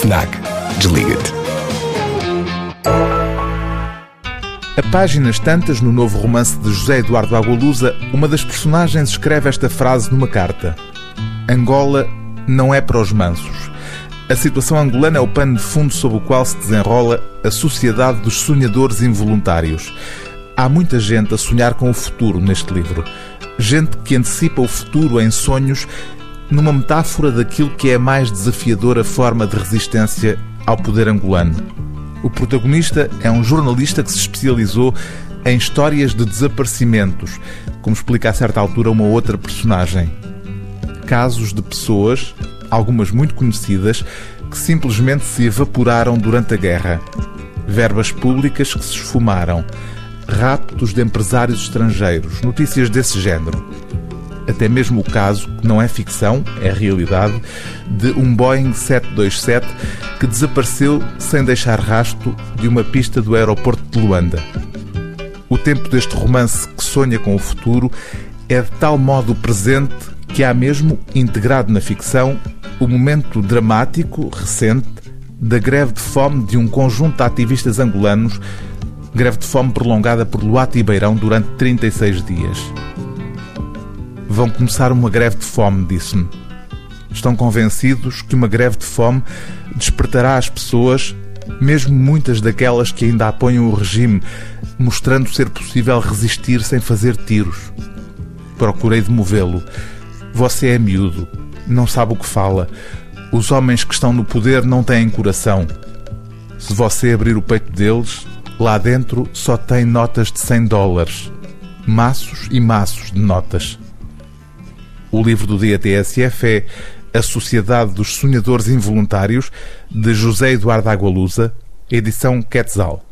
FNAC. Desliga-te. A páginas tantas no novo romance de José Eduardo Agualusa, uma das personagens escreve esta frase numa carta: Angola não é para os mansos. A situação angolana é o pano de fundo sob o qual se desenrola a sociedade dos sonhadores involuntários. Há muita gente a sonhar com o futuro neste livro. Gente que antecipa o futuro em sonhos numa metáfora daquilo que é a mais desafiadora forma de resistência ao poder angolano. O protagonista é um jornalista que se especializou em histórias de desaparecimentos, como explica a certa altura uma outra personagem. Casos de pessoas, algumas muito conhecidas, que simplesmente se evaporaram durante a guerra. Verbas públicas que se esfumaram. Raptos de empresários estrangeiros. Notícias desse género até mesmo o caso, que não é ficção, é realidade, de um Boeing 727 que desapareceu sem deixar rastro de uma pista do aeroporto de Luanda. O tempo deste romance que sonha com o futuro é de tal modo presente que há mesmo integrado na ficção o momento dramático, recente, da greve de fome de um conjunto de ativistas angolanos, greve de fome prolongada por Luata e Beirão durante 36 dias. Vão começar uma greve de fome, disse-me. Estão convencidos que uma greve de fome despertará as pessoas, mesmo muitas daquelas que ainda apoiam o regime, mostrando ser possível resistir sem fazer tiros. Procurei demovê-lo. Você é miúdo, não sabe o que fala. Os homens que estão no poder não têm coração. Se você abrir o peito deles, lá dentro só tem notas de 100 dólares. Maços e maços de notas. O livro do dia TSF é A Sociedade dos Sonhadores Involuntários, de José Eduardo Agualusa, edição Quetzal.